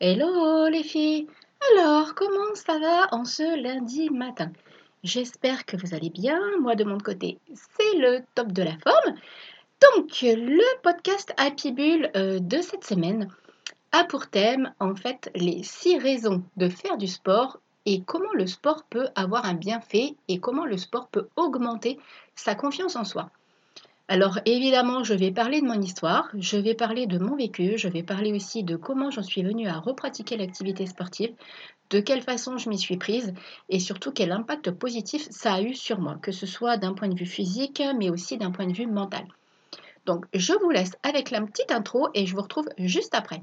Hello les filles Alors, comment ça va en ce lundi matin? J'espère que vous allez bien. Moi, de mon côté, c'est le top de la forme. Donc, le podcast Happy Bull euh, de cette semaine a pour thème, en fait, les six raisons de faire du sport et comment le sport peut avoir un bienfait et comment le sport peut augmenter sa confiance en soi. Alors évidemment, je vais parler de mon histoire, je vais parler de mon vécu, je vais parler aussi de comment j'en suis venue à repratiquer l'activité sportive, de quelle façon je m'y suis prise et surtout quel impact positif ça a eu sur moi, que ce soit d'un point de vue physique mais aussi d'un point de vue mental. Donc je vous laisse avec la petite intro et je vous retrouve juste après.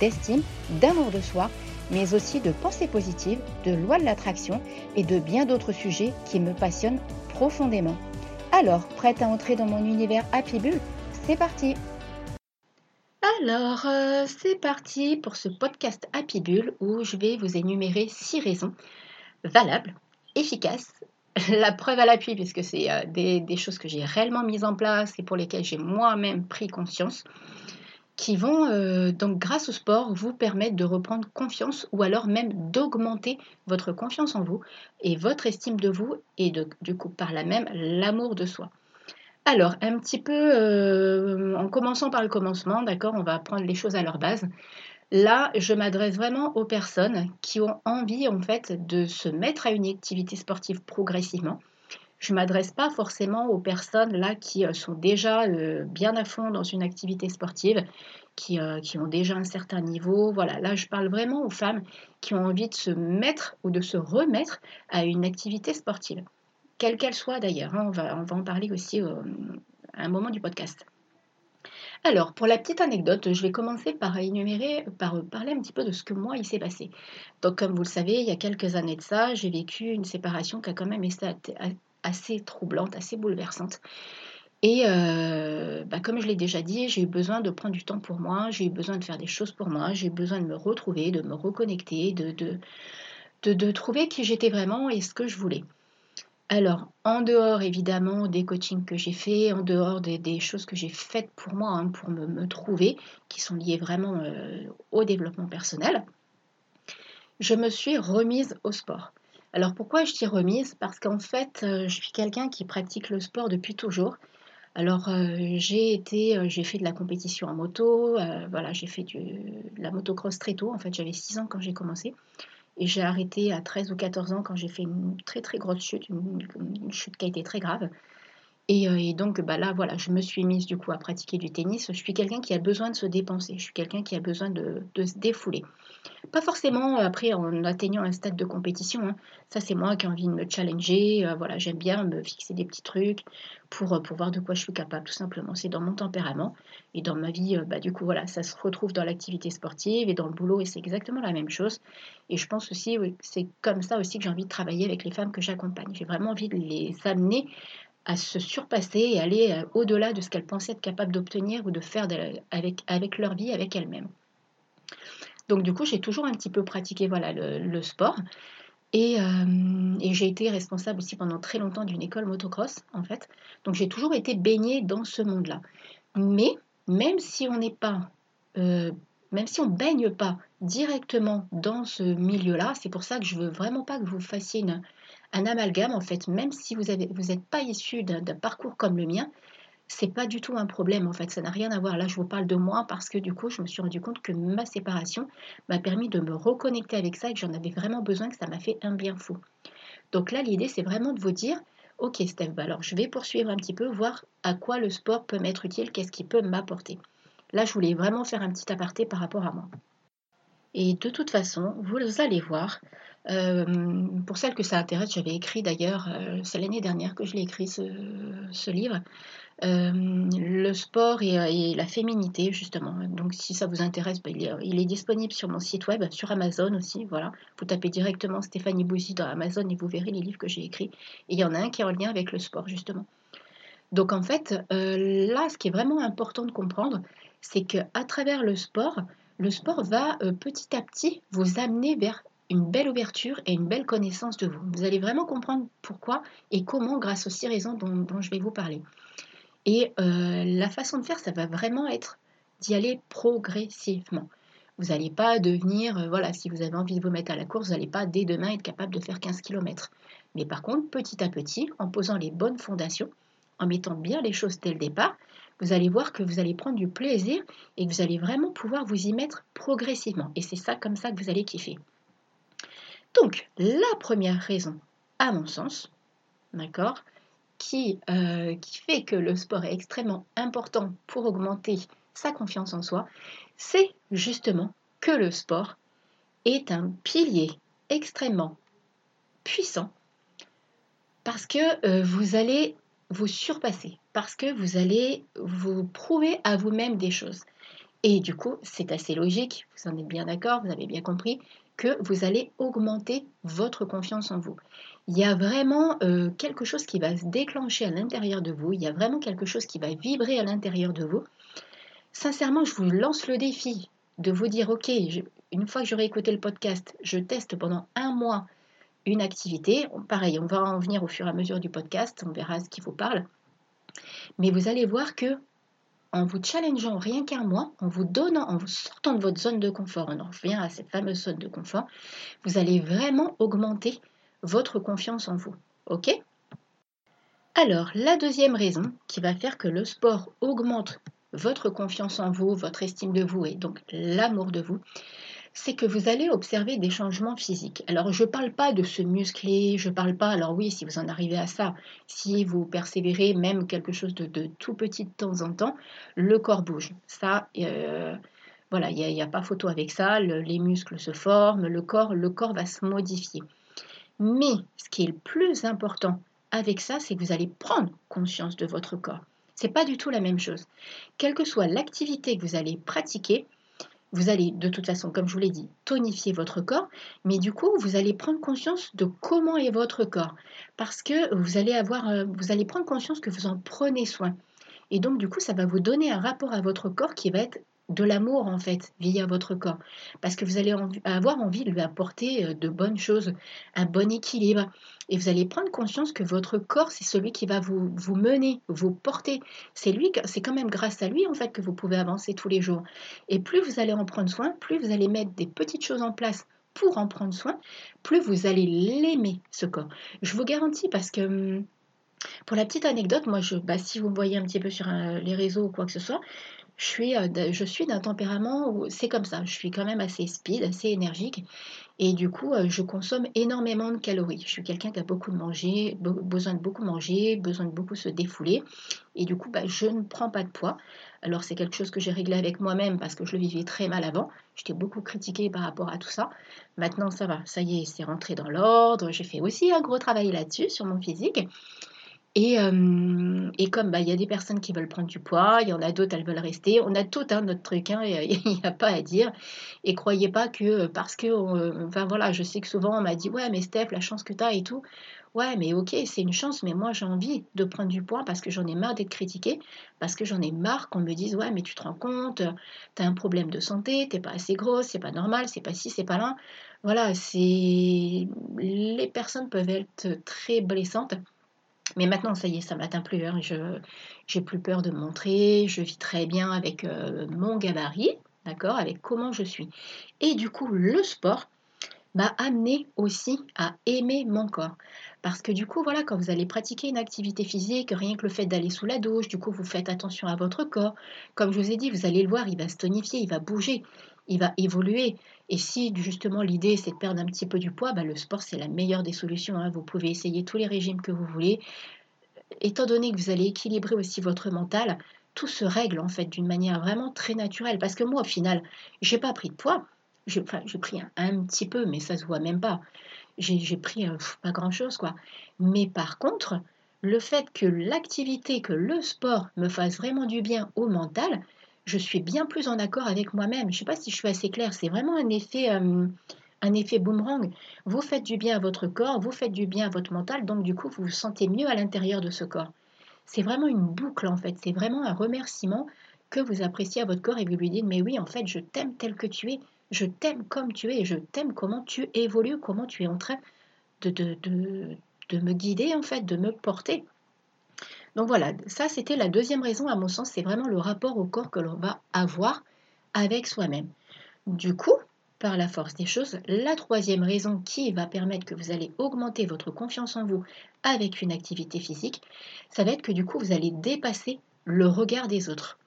d'estime, d'amour de soi, mais aussi de pensée positive, de loi de l'attraction et de bien d'autres sujets qui me passionnent profondément. Alors, prête à entrer dans mon univers Happy Bull C'est parti! Alors, euh, c'est parti pour ce podcast Happy Bull où je vais vous énumérer six raisons valables, efficaces, la preuve à l'appui puisque c'est euh, des, des, choses que j'ai réellement mises en place et pour lesquelles j'ai moi-même pris conscience qui vont euh, donc grâce au sport vous permettre de reprendre confiance ou alors même d'augmenter votre confiance en vous et votre estime de vous et de, du coup par là même l'amour de soi. Alors un petit peu euh, en commençant par le commencement, d'accord, on va prendre les choses à leur base. Là, je m'adresse vraiment aux personnes qui ont envie en fait de se mettre à une activité sportive progressivement je ne m'adresse pas forcément aux personnes là qui euh, sont déjà euh, bien à fond dans une activité sportive, qui, euh, qui, ont déjà un certain niveau. Voilà, là je parle vraiment aux femmes qui ont envie de se mettre ou de se remettre à une activité sportive, quelle qu'elle soit d'ailleurs. Hein. on, va, on va en parler aussi à un moment du podcast. Alors, pour la petite anecdote, je vais commencer par énumérer, par parler un petit peu de ce que moi il s'est passé. Donc, comme vous le savez, il y a quelques années de ça, j'ai vécu une séparation qui a quand même été assez troublante, assez bouleversante. Et euh, bah, comme je l'ai déjà dit, j'ai eu besoin de prendre du temps pour moi, j'ai eu besoin de faire des choses pour moi, j'ai eu besoin de me retrouver, de me reconnecter, de, de, de, trouver qui j'étais vraiment et ce que je voulais. Alors, en dehors évidemment des coachings que j'ai faits, en dehors des, choses que j'ai faites pour moi, hein, pour me, trouver, qui sont liées vraiment euh, au développement personnel, je me suis remise au sport. Alors pourquoi je t'y remise? Parce qu'en fait, euh, je suis quelqu'un qui pratique le sport depuis toujours. Alors euh, euh, j'ai fait de la compétition en moto, voilà, j'ai fait de la motocross très tôt. En fait, j'avais 6 ans quand j'ai commencé. Et j'ai arrêté à 13 ou 14 ans quand j'ai fait une très très grosse chute, une, chute qui a été très grave. Et, donc bah là, voilà, je me suis mise du coup à pratiquer du tennis. Je suis quelqu'un qui a besoin de se dépenser, je suis quelqu'un qui a besoin de se défouler. Pas forcément euh, après en atteignant un stade de compétition. Hein. Ça, c'est moi qui ai envie de me challenger. Euh, voilà, j'aime bien me fixer des petits trucs pour, euh, pour voir de quoi je suis capable, tout simplement. C'est dans mon tempérament. Et dans ma vie, bah, du coup, voilà, ça se retrouve dans l'activité sportive et dans le boulot, et c'est exactement la même chose. Et je pense aussi, c'est comme ça aussi que j'ai envie de travailler avec les femmes que j'accompagne. J'ai vraiment envie de les amener à se surpasser et aller au-delà de ce qu'elles pensaient être capables d'obtenir ou de faire avec, avec leur vie, avec elles-mêmes. Donc du coup, j'ai toujours un petit peu pratiqué voilà, le, sport. Euh, et, j'ai été responsable aussi pendant très longtemps d'une école motocross, en fait. Donc j'ai toujours été baignée dans ce monde-là. Mais même si on n'est pas, euh, même si on baigne pas directement dans ce milieu-là, c'est pour ça que je veux vraiment pas que vous fassiez un amalgame, en fait. Même si vous n'êtes vous pas issu d'un parcours comme le mien, c'est pas du tout un problème en fait, ça n'a rien à voir. Là, je vous parle de moi parce que du coup, je me suis rendu compte que ma séparation m'a permis de me reconnecter avec ça et que j'en avais vraiment besoin, que ça m'a fait un bien fou. Donc là, l'idée, c'est vraiment de vous dire, ok Steph, bah alors je vais poursuivre un petit peu, voir à quoi le sport peut m'être utile, qu'est-ce qui peut m'apporter. Là, je voulais vraiment faire un petit aparté par rapport à moi. Et de toute façon, vous allez voir, euh, pour celles que ça intéresse, j'avais écrit d'ailleurs, euh, c'est l'année dernière que je l'ai écrit ce, livre, euh, le sport et, la féminité justement. Donc si ça vous intéresse, bah, il, est, disponible sur mon site web, sur Amazon aussi. Voilà, vous tapez directement Stéphanie Bouzy dans Amazon et vous verrez les livres que j'ai écrits. Et il y en a un qui est en lien avec le sport justement. Donc en fait, là, ce qui est vraiment important de comprendre, c'est que à travers le sport, le sport va petit à petit vous amener vers une belle ouverture et une belle connaissance de vous. Vous allez vraiment comprendre pourquoi et comment grâce aux six raisons dont, je vais vous parler. Et euh, la façon de faire, ça va vraiment être d'y aller progressivement. Vous n'allez pas devenir, euh, voilà, si vous avez envie de vous mettre à la course, vous n'allez pas dès demain être capable de faire 15 km. Mais par contre, petit à petit, en posant les bonnes fondations, en mettant bien les choses dès le départ, vous allez voir que vous allez prendre du plaisir et que vous allez vraiment pouvoir vous y mettre progressivement. Et c'est ça comme ça que vous allez kiffer. Donc, la première raison, à mon sens, d'accord, qui, euh, qui fait que le sport est extrêmement important pour augmenter sa confiance en soi, c'est justement que le sport est un pilier extrêmement puissant parce que euh, vous allez vous surpasser, parce que vous allez vous prouver à vous-même des choses. Et du coup, c'est assez logique, vous en êtes bien d'accord, vous avez bien compris, vous allez augmenter votre confiance en vous. Il y a vraiment euh, quelque chose qui va se déclencher à l'intérieur de vous, il y a vraiment quelque chose qui va vibrer à l'intérieur de vous. Sincèrement, je vous lance le défi de vous dire, ok, une fois que j'aurai écouté le podcast, je teste pendant un mois une activité. Pareil, on va en venir au fur et à mesure du podcast, on verra ce qui vous parle. Mais vous allez voir que en vous challengeant rien qu'un mois, en vous donnant, en vous sortant de votre zone de confort, on en revient à cette fameuse zone de confort, vous allez vraiment augmenter votre confiance en vous. Ok? Alors, la deuxième raison qui va faire que le sport augmente votre confiance en vous, votre estime de vous et donc l'amour de vous, c'est que vous allez observer des changements physiques. Alors, je ne parle pas de se muscler, je ne parle pas, alors oui, si vous en arrivez à ça, si vous persévérez même quelque chose de, tout petit de temps en temps, le corps bouge. Ça, euh, voilà, il n'y a, pas photo avec ça, les muscles se forment, le corps, le corps va se modifier. Mais ce qui est le plus important avec ça, c'est que vous allez prendre conscience de votre corps. C'est pas du tout la même chose. Quelle que soit l'activité que vous allez pratiquer, vous allez de toute façon, comme je vous l'ai dit, tonifier votre corps, mais du coup, vous allez prendre conscience de comment est votre corps, parce que vous allez avoir, euh, vous allez prendre conscience que vous en prenez soin. Et donc, du coup, ça va vous donner un rapport à votre corps qui va être de l'amour en fait via votre corps parce que vous allez avoir envie de lui apporter euh, de bonnes choses, un bon équilibre et vous allez prendre conscience que votre corps c'est celui qui va vous, vous mener, vous porter. C'est lui, c'est quand même grâce à lui en fait que vous pouvez avancer tous les jours. Et plus vous allez en prendre soin, plus vous allez mettre des petites choses en place pour en prendre soin, plus vous allez l'aimer ce corps. Je vous garantis parce que hum, pour la petite anecdote, moi, je, bah, si vous me voyez un petit peu sur euh, les réseaux ou quoi que ce soit, je suis, euh, je suis d'un tempérament où c'est comme ça. Je suis quand même assez speed, assez énergique. Et du coup, euh, je consomme énormément de calories. Je suis quelqu'un qui a beaucoup de manger, besoin de beaucoup manger, besoin de beaucoup se défouler. Et du coup, bah, je ne prends pas de poids. Alors, c'est quelque chose que j'ai réglé avec moi-même parce que je le vivais très mal avant. J'étais beaucoup critiquée par rapport à tout ça. Maintenant, ça va. Ça y est, c'est rentré dans l'ordre. J'ai fait aussi un gros travail là-dessus, sur mon physique. Et, euh, et comme bah, il y a des personnes qui veulent prendre du poids, il y en a d'autres, elles veulent rester. On a tout un notre truc, hein, il n'y a pas à dire. Et croyez pas que euh, parce que, euh, enfin voilà, je sais que souvent on m'a dit, ouais, mais Steph, la chance que tu as et tout. Ouais, mais ok, c'est une chance, mais moi j'ai envie de prendre du poids parce que j'en ai marre d'être critiquée, parce que j'en ai marre qu'on me dise, ouais, mais tu te rends compte, tu as un problème de santé, t'es pas assez grosse, c'est pas normal, c'est pas ci, c'est pas là. Voilà, c'est. Les personnes peuvent être très blessantes. Mais maintenant, ça y est, ça m'atteint plus. Hein. Je j'ai plus peur de me montrer. Je vis très bien avec euh, mon gabarit, d'accord, avec comment je suis. Et du coup, le sport m'a amené aussi à aimer mon corps. Parce que du coup, voilà, quand vous allez pratiquer une activité physique, rien que le fait d'aller sous la douche, du coup, vous faites attention à votre corps. Comme je vous ai dit, vous allez le voir, il va se tonifier, il va bouger, il va évoluer. Et si justement l'idée c'est de perdre un petit peu du poids, bah, le sport c'est la meilleure des solutions. Hein. Vous pouvez essayer tous les régimes que vous voulez. Étant donné que vous allez équilibrer aussi votre mental, tout se règle en fait d'une manière vraiment très naturelle. Parce que moi, au final, j'ai pas pris de poids. J'ai pris un, petit peu, mais ça se voit même pas. J'ai pris euh, pas grand-chose, quoi. Mais par contre, le fait que l'activité, que le sport me fasse vraiment du bien au mental, je suis bien plus en accord avec moi-même. Je ne sais pas si je suis assez claire. C'est vraiment un effet, euh, un effet boomerang. Vous faites du bien à votre corps, vous faites du bien à votre mental, donc du coup, vous vous sentez mieux à l'intérieur de ce corps. C'est vraiment une boucle en fait. C'est vraiment un remerciement que vous appréciez à votre corps et vous lui dites mais oui en fait je t'aime tel que tu es, je t'aime comme tu es, je t'aime comment tu évolues, comment tu es en train de, de, de, de me guider en fait, de me porter. Donc voilà, ça c'était la deuxième raison à mon sens, c'est vraiment le rapport au corps que l'on va avoir avec soi-même. Du coup, par la force des choses, la troisième raison qui va permettre que vous allez augmenter votre confiance en vous avec une activité physique, ça va être que du coup vous allez dépasser le regard des autres.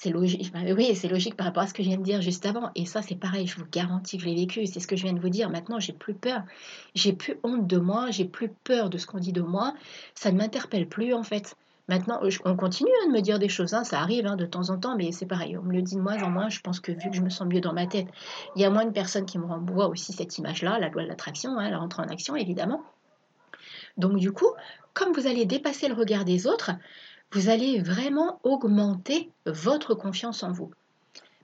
C'est logique, oui, c'est logique par rapport à ce que je viens de dire juste avant. Et ça, c'est pareil, je vous garantis que je l'ai vécu. C'est ce que je viens de vous dire. Maintenant, j'ai plus peur. J'ai plus honte de moi. J'ai plus peur de ce qu'on dit de moi. Ça ne m'interpelle plus, en fait. Maintenant, on continue hein, de me dire des choses, hein, ça arrive hein, de temps en temps, mais c'est pareil, on me le dit de moins en moins. Je pense que vu que je me sens mieux dans ma tête, il y a moins de personnes qui me renvoient aussi cette image-là, la loi de l'attraction, elle rentre en action évidemment. Donc du coup, comme vous allez dépasser le regard des autres, vous allez vraiment augmenter votre confiance en vous.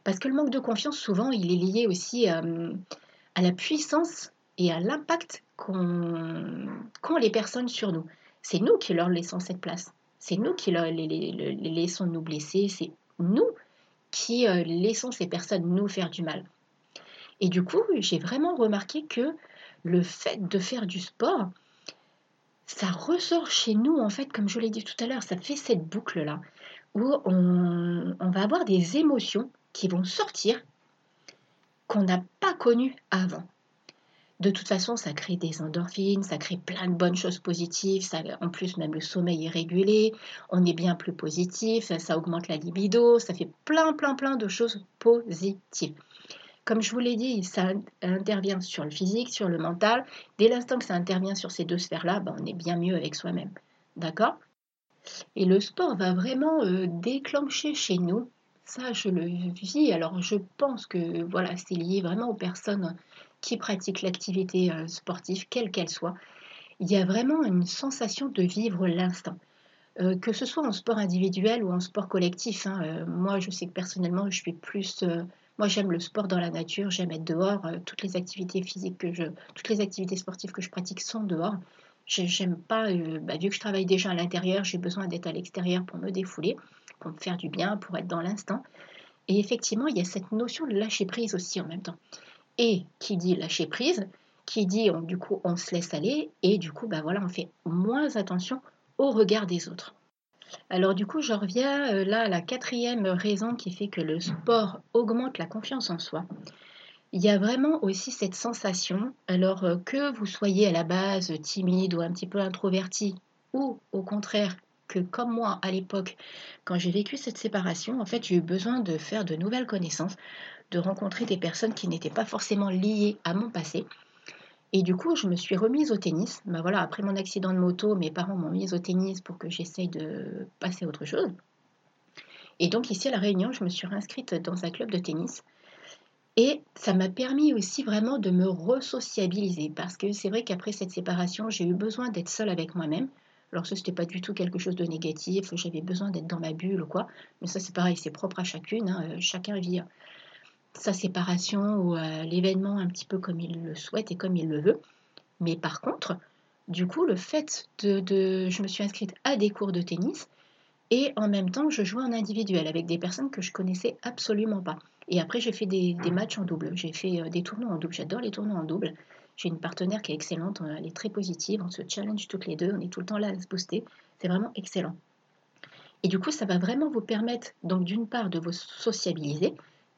Parce que le manque de confiance, souvent, il est lié aussi euh, à la puissance et à l'impact qu'ont les personnes sur nous. C'est nous qui leur laissons cette place. C'est nous qui les, laissons nous blesser. C'est nous qui euh, laissons ces personnes nous faire du mal. Et du coup, j'ai vraiment remarqué que le fait de faire du sport, ça ressort chez nous, en fait, comme je l'ai dit tout à l'heure, ça fait cette boucle-là, où on, va avoir des émotions qui vont sortir qu'on n'a pas connues avant. De toute façon, ça crée des endorphines, ça crée plein de bonnes choses positives. En plus, même le sommeil est régulé, on est bien plus positif, ça augmente la libido, ça fait plein, plein, plein de choses positives. Comme je vous l'ai dit, ça intervient sur le physique, sur le mental. Dès l'instant que ça intervient sur ces deux sphères-là, ben, on est bien mieux avec soi-même. D'accord? Et le sport va vraiment euh, déclencher chez nous, ça je le vis, alors je pense que voilà, c'est lié vraiment aux personnes qui pratiquent l'activité euh, sportive, quelle qu'elle soit. Il y a vraiment une sensation de vivre l'instant. Euh, que ce soit en sport individuel ou en sport collectif. Hein, moi, je sais que personnellement, je suis plus moi, j'aime le sport dans la nature, j'aime être dehors. Euh, toutes les activités physiques que je, toutes les activités sportives que je pratique sont dehors. J'aime pas, euh, bah, vu que je travaille déjà à l'intérieur, j'ai besoin d'être à l'extérieur pour me défouler, pour me faire du bien, pour être dans l'instant. Et effectivement, il y a cette notion de lâcher prise aussi en même temps. Et qui dit lâcher prise, qui dit du coup on se laisse aller et du coup bah voilà on fait moins attention au regard des autres. Alors du coup, je reviens euh, là à la quatrième raison qui fait que le sport augmente la confiance en soi. Il y a vraiment aussi cette sensation, alors euh, que vous soyez à la base timide ou un petit peu introverti, ou au contraire que comme moi à l'époque, quand j'ai vécu cette séparation, en fait j'ai eu besoin de faire de nouvelles connaissances, de rencontrer des personnes qui n'étaient pas forcément liées à mon passé. Et du coup, je me suis remise au tennis. Ben voilà, après mon accident de moto, mes parents m'ont mise au tennis pour que j'essaye de passer à autre chose. Et donc ici à La Réunion, je me suis réinscrite dans un club de tennis. Et ça m'a permis aussi vraiment de me resociabiliser parce que c'est vrai qu'après cette séparation, j'ai eu besoin d'être seule avec moi-même. Alors ça, n'était pas du tout quelque chose de négatif, j'avais besoin d'être dans ma bulle ou quoi. Mais ça, c'est pareil, c'est propre à chacune. Hein. Chacun vit sa séparation ou euh, l'événement un petit peu comme il le souhaite et comme il le veut. Mais par contre, du coup, le fait de, Je me suis inscrite à des cours de tennis et en même temps, je jouais en individuel avec des personnes que je connaissais absolument pas. Et après, j'ai fait des, matchs en double. J'ai fait euh, des tournois en double. J'adore les tournois en double. J'ai une partenaire qui est excellente. Elle est très positive. On se challenge toutes les deux. On est tout le temps là à se booster. C'est vraiment excellent. Et du coup, ça va vraiment vous permettre, donc d'une part, de vous sociabiliser,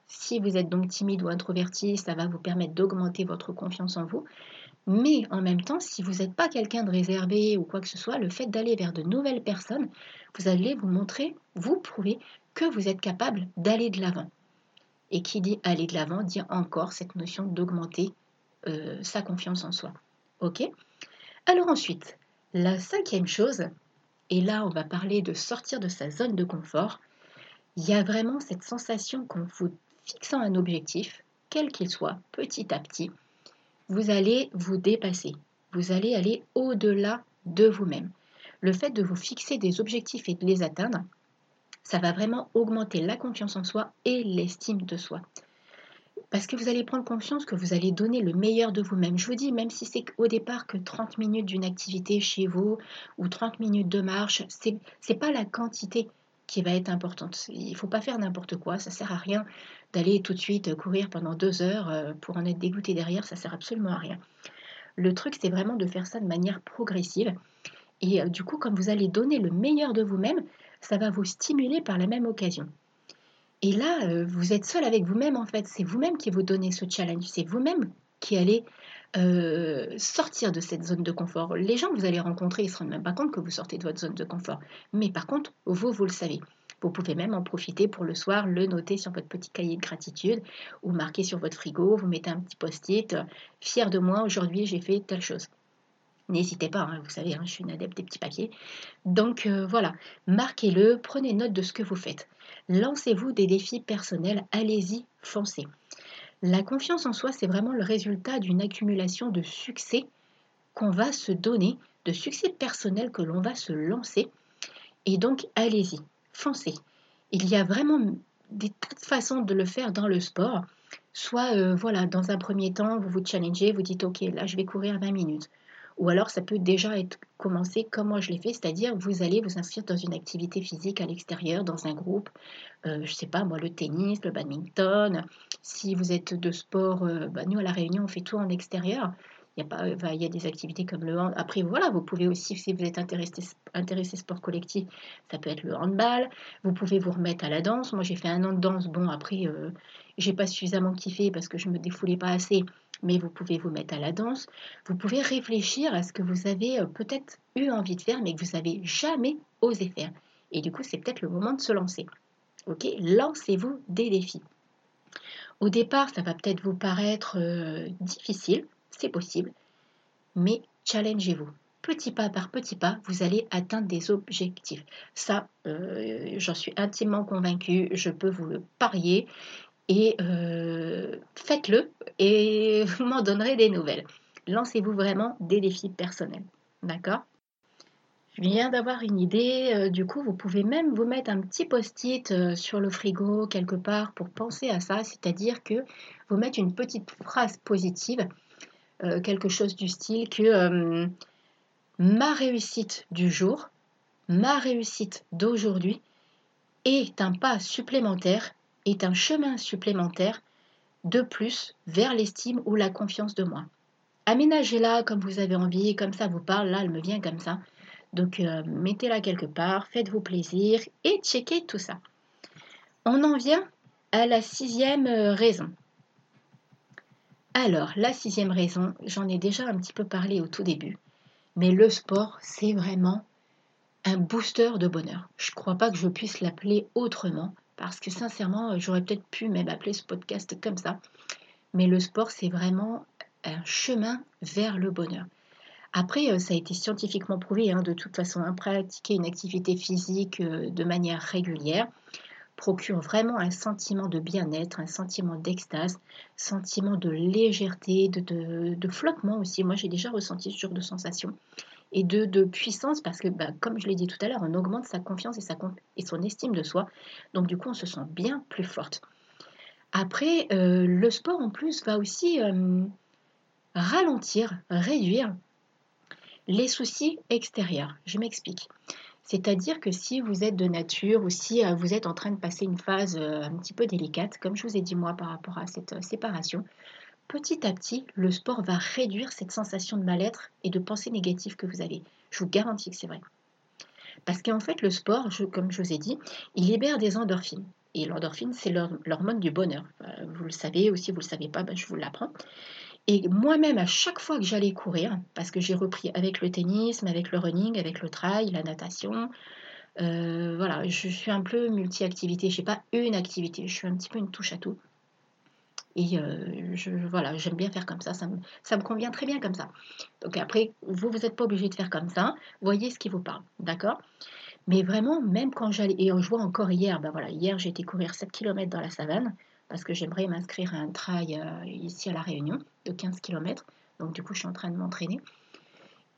si vous êtes donc timide ou introverti, ça va vous permettre d'augmenter votre confiance en vous. Mais en même temps, si vous n'êtes pas quelqu'un de réservé ou quoi que ce soit, le fait d'aller vers de nouvelles personnes, vous allez vous montrer, vous prouver que vous êtes capable d'aller de l'avant. Et qui dit aller de l'avant dit encore cette notion d'augmenter euh, sa confiance en soi. Ok? Alors ensuite, la cinquième chose, et là on va parler de sortir de sa zone de confort, il y a vraiment cette sensation qu'en vous fixant un objectif, quel qu'il soit, petit à petit, vous allez vous dépasser, vous allez aller au-delà de vous-même. Le fait de vous fixer des objectifs et de les atteindre, ça va vraiment augmenter la confiance en soi et l'estime de soi. Parce que vous allez prendre conscience que vous allez donner le meilleur de vous-même. Je vous dis, même si c'est au départ que 30 minutes d'une activité chez vous ou 30 minutes de marche, c'est n'est pas la quantité qui va être importante. Il ne faut pas faire n'importe quoi, ça sert à rien d'aller tout de suite courir pendant deux heures euh, pour en être dégoûté derrière, ça sert absolument à rien. Le truc, c'est vraiment de faire ça de manière progressive. Et euh, du coup, comme vous allez donner le meilleur de vous-même, ça va vous stimuler par la même occasion. Et là, euh, vous êtes seul avec vous-même en fait. C'est vous-même qui vous donnez ce challenge. C'est vous-même qui allez euh, sortir de cette zone de confort. Les gens que vous allez rencontrer, ils ne se rendent même pas compte que vous sortez de votre zone de confort. Mais par contre, vous, vous le savez. Vous pouvez même en profiter pour le soir, le noter sur votre petit cahier de gratitude ou marquer sur votre frigo. Vous mettez un petit post-it. Fier de moi, aujourd'hui, j'ai fait telle chose. N'hésitez pas, hein, vous savez, hein, je suis une adepte des petits papiers. Donc euh, voilà, marquez-le, prenez note de ce que vous faites. Lancez-vous des défis personnels, allez-y, foncez. La confiance en soi, c'est vraiment le résultat d'une accumulation de succès qu'on va se donner, de succès personnels que l'on va se lancer. Et donc, allez-y, foncez. Il y a vraiment des tas de façons de le faire dans le sport. Soit, euh, voilà, dans un premier temps, vous vous challengez, vous dites, OK, là, je vais courir 20 minutes. Ou alors ça peut déjà être commencé comme moi je l'ai fait, c'est-à-dire vous allez vous inscrire dans une activité physique à l'extérieur, dans un groupe, euh, je ne sais pas moi, le tennis, le badminton. Si vous êtes de sport, euh, bah, nous à La Réunion on fait tout en extérieur. Il y, a pas, il y a des activités comme le hand. Après, voilà, vous pouvez aussi, si vous êtes intéressé, intéressé sport collectif, ça peut être le handball. Vous pouvez vous remettre à la danse. Moi, j'ai fait un an de danse. Bon, après, euh, j'ai pas suffisamment kiffé parce que je me défoulais pas assez mais vous pouvez vous mettre à la danse. Vous pouvez réfléchir à ce que vous avez euh, peut-être eu envie de faire, mais que vous n'avez jamais osé faire. Et du coup, c'est peut-être le moment de se lancer. Ok Lancez-vous des défis. Au départ, ça va peut-être vous paraître euh, difficile, c'est possible, mais challengez-vous. Petit pas par petit pas, vous allez atteindre des objectifs. Ça, euh, j'en suis intimement convaincue, je peux vous le parier et euh, faites-le et vous m'en donnerez des nouvelles. Lancez-vous vraiment des défis personnels. D'accord? Je viens d'avoir une idée. Euh, du coup, vous pouvez même vous mettre un petit post-it euh, sur le frigo quelque part pour penser à ça, c'est-à-dire que vous mettez une petite phrase positive, quelque chose du style que ma réussite du jour, ma réussite d'aujourd'hui est un pas supplémentaire est un chemin supplémentaire de plus vers l'estime ou la confiance de moi. Aménagez-la comme vous avez envie, comme ça vous parle, là elle me vient comme ça. Donc euh, mettez-la quelque part, faites-vous plaisir et checkez tout ça. On en vient à la sixième euh, raison. Alors, la sixième raison, j'en ai déjà un petit peu parlé au tout début, mais le sport, c'est vraiment un booster de bonheur. Je ne crois pas que je puisse l'appeler autrement parce que sincèrement, j'aurais peut-être pu même appeler ce podcast comme ça. Mais le sport, c'est vraiment un chemin vers le bonheur. Après, euh, ça a été scientifiquement prouvé, hein, de toute façon, hein, pratiquer une activité physique euh, de manière régulière procure vraiment un sentiment de bien-être, un sentiment d'extase, sentiment de légèreté, de, de flottement aussi. Moi, j'ai déjà ressenti ce genre de sensation et de, puissance parce que, bah, comme je l'ai dit tout à l'heure, on augmente sa confiance et, sa, et son estime de soi. Donc du coup, on se sent bien plus forte. Après, euh, le sport en plus va aussi euh, ralentir, réduire les soucis extérieurs. Je m'explique. C'est-à-dire que si vous êtes de nature ou si euh, vous êtes en train de passer une phase un petit peu délicate, comme je vous ai dit moi par rapport à cette séparation, petit à petit, le sport va réduire cette sensation de mal-être et de pensée négative que vous avez. Je vous garantis que c'est vrai. Parce qu'en fait, le sport, comme je vous ai dit, il libère des endorphines. Et l'endorphine, c'est l'hormone du bonheur. Euh, vous le savez, ou si vous ne le savez pas, ben, je vous l'apprends. Et moi-même, à chaque fois que j'allais courir, parce que j'ai repris avec le tennis, avec le running, avec le trail, la natation, euh, voilà, je suis un peu multi-activité. Je n'ai pas une activité, je suis un petit peu une touche à tout Et euh, je, voilà, j'aime bien faire comme ça, ça me, convient très bien comme ça. Donc après, vous, vous n'êtes pas obligé de faire comme ça, voyez ce qui vous parle, d'accord? Mais vraiment, même quand j'allais, et je vois encore hier, ben voilà, hier j'ai été courir 7 km dans la savane, parce que j'aimerais m'inscrire à un trail euh, ici à La Réunion de 15 km, donc du coup je suis en train de m'entraîner.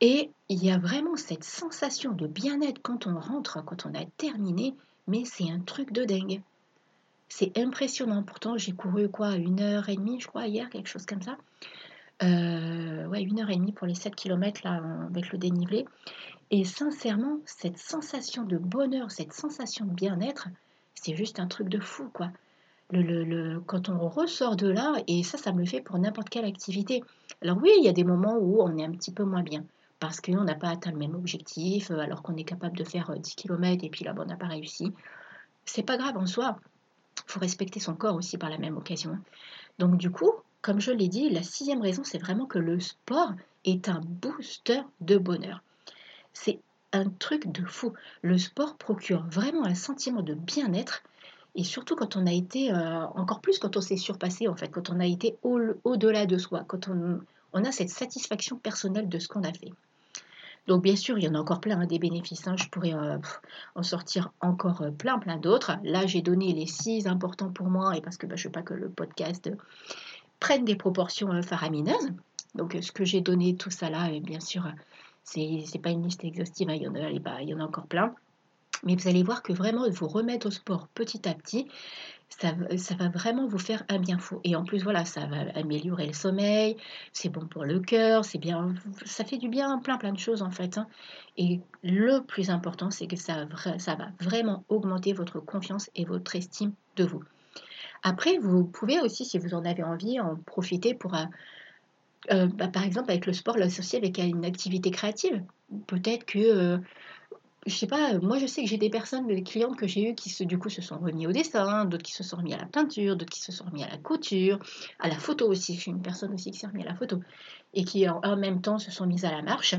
Et il y a vraiment cette sensation de bien-être quand on rentre, quand on a terminé, mais c'est un truc de dingue. C'est impressionnant. Pourtant, j'ai couru quoi Une heure et demie, je crois, hier, quelque chose comme ça. Euh, ouais, une heure et demie pour les 7 km là, avec le dénivelé. Et sincèrement, cette sensation de bonheur, cette sensation de bien-être, c'est juste un truc de fou, quoi. Le, le, quand on ressort de là, et ça, ça me le fait pour n'importe quelle activité. Alors oui, il y a des moments où on est un petit peu moins bien, parce qu'on n'a pas atteint le même objectif, alors qu'on est capable de faire 10 euh, km et puis là, on n'a pas réussi. C'est pas grave en soi faut respecter son corps aussi par la même occasion. Donc du coup, comme je l'ai dit, la sixième raison, c'est vraiment que le sport est un booster de bonheur. C'est un truc de fou. Le sport procure vraiment un sentiment de bien-être et surtout quand on a été, euh, encore plus quand on s'est surpassé en fait, quand on a été au-delà de soi, quand on a cette satisfaction personnelle de ce qu'on a fait. Donc bien sûr, il y en a encore plein hein, des bénéfices. Hein. Je pourrais euh, en sortir encore euh, plein, plein d'autres. Là, j'ai donné les six importants pour moi et parce que bah, je ne veux pas que le podcast prenne des proportions euh, faramineuses. Donc ce que j'ai donné, tout ça là, bien sûr, ce n'est pas une liste exhaustive, hein. il, y en a, il y en a encore plein. Mais vous allez voir que vraiment vous remettre au sport petit à petit, ça, va vraiment vous faire un bien fou. Et en plus, voilà, ça va améliorer le sommeil, c'est bon pour le cœur, c'est bien, ça fait du bien, plein plein de choses en fait. Hein. Et le plus important, c'est que ça, va vraiment augmenter votre confiance et votre estime de vous. Après, vous pouvez aussi, si vous en avez envie, en profiter pour, euh, euh, bah, par exemple, avec le sport, l'associer avec une activité créative. Peut-être que euh, je sais pas, euh, moi je sais que j'ai des personnes, des clientes que j'ai eues qui se, du coup se sont remis au dessin, d'autres qui se sont remis à la peinture, d'autres qui se sont remis à la couture, à la photo aussi. Je suis une personne aussi qui s'est remis à la photo et qui en, même temps se sont mises à la marche.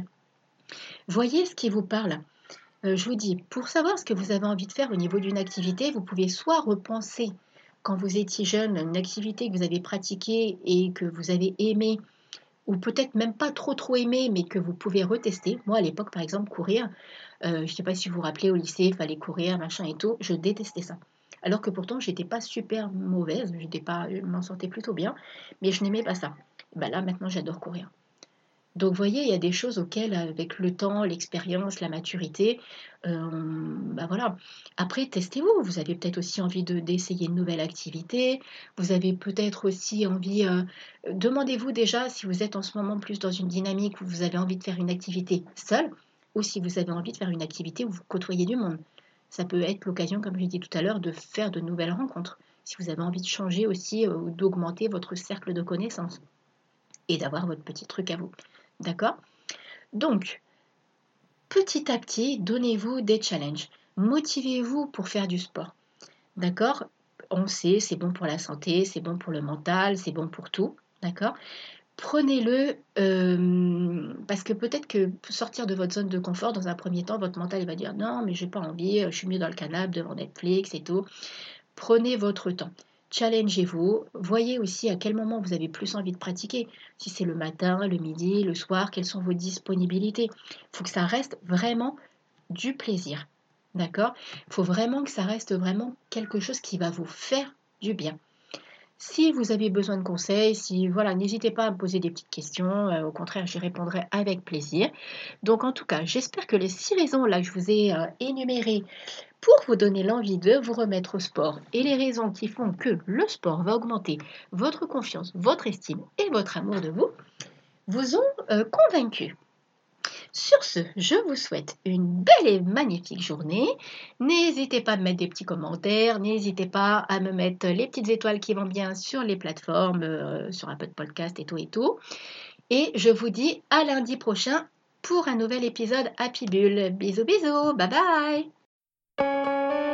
Voyez ce qui vous parle. Euh, je vous dis, pour savoir ce que vous avez envie de faire au niveau d'une activité, vous pouvez soit repenser quand vous étiez jeune une activité que vous avez pratiquée et que vous avez aimé ou peut-être même pas trop trop aimé, mais que vous pouvez retester. Moi, à l'époque, par exemple, courir, euh, je ne sais pas si vous vous rappelez, au lycée, il fallait courir, machin et tout, je détestais ça. Alors que pourtant, j'étais pas super mauvaise, pas, je m'en sortais plutôt bien, mais je n'aimais pas ça. Ben là, maintenant, j'adore courir. Donc, vous voyez, il y a des choses auxquelles, avec le temps, l'expérience, la maturité, euh, bah voilà. Après, testez-vous. Vous avez peut-être aussi envie d'essayer une nouvelle activité. Vous avez peut-être aussi envie. Euh, demandez-vous déjà si vous êtes en ce moment plus dans une dynamique où vous avez envie de faire une activité seule ou si vous avez envie de faire une activité où vous côtoyez du monde. Ça peut être l'occasion, comme je l'ai dit tout à l'heure, de faire de nouvelles rencontres. Si vous avez envie de changer aussi euh, ou d'augmenter votre cercle de connaissances et d'avoir votre petit truc à vous. D'accord? Donc, petit à petit, donnez-vous des challenges. Motivez-vous pour faire du sport. D'accord? On sait, c'est bon pour la santé, c'est bon pour le mental, c'est bon pour tout. D'accord? Prenez-le euh, parce que peut-être que sortir de votre zone de confort, dans un premier temps, votre mental il va dire non, mais j'ai pas envie, je suis mieux dans le canapé devant Netflix et tout. Prenez votre temps challengez-vous, voyez aussi à quel moment vous avez plus envie de pratiquer. Si c'est le matin, le midi, le soir, quelles sont vos disponibilités. Il faut que ça reste vraiment du plaisir. D'accord? Il faut vraiment que ça reste vraiment quelque chose qui va vous faire du bien. Si vous avez besoin de conseils, si voilà, n'hésitez pas à me poser des petites questions. Euh, au contraire, j'y répondrai avec plaisir. Donc en tout cas, j'espère que les six raisons là que je vous ai euh, énumérées pour vous donner l'envie de vous remettre au sport et les raisons qui font que le sport va augmenter votre confiance, votre estime et votre amour de vous, vous ont euh, convaincu. Sur ce, je vous souhaite une belle et magnifique journée. N'hésitez pas à me mettre des petits commentaires, n'hésitez pas à me mettre les petites étoiles qui vont bien sur les plateformes, euh, sur un peu de podcast et tout et tout. Et je vous dis à lundi prochain pour un nouvel épisode Happy Bull. Bisous bisous, bye bye Música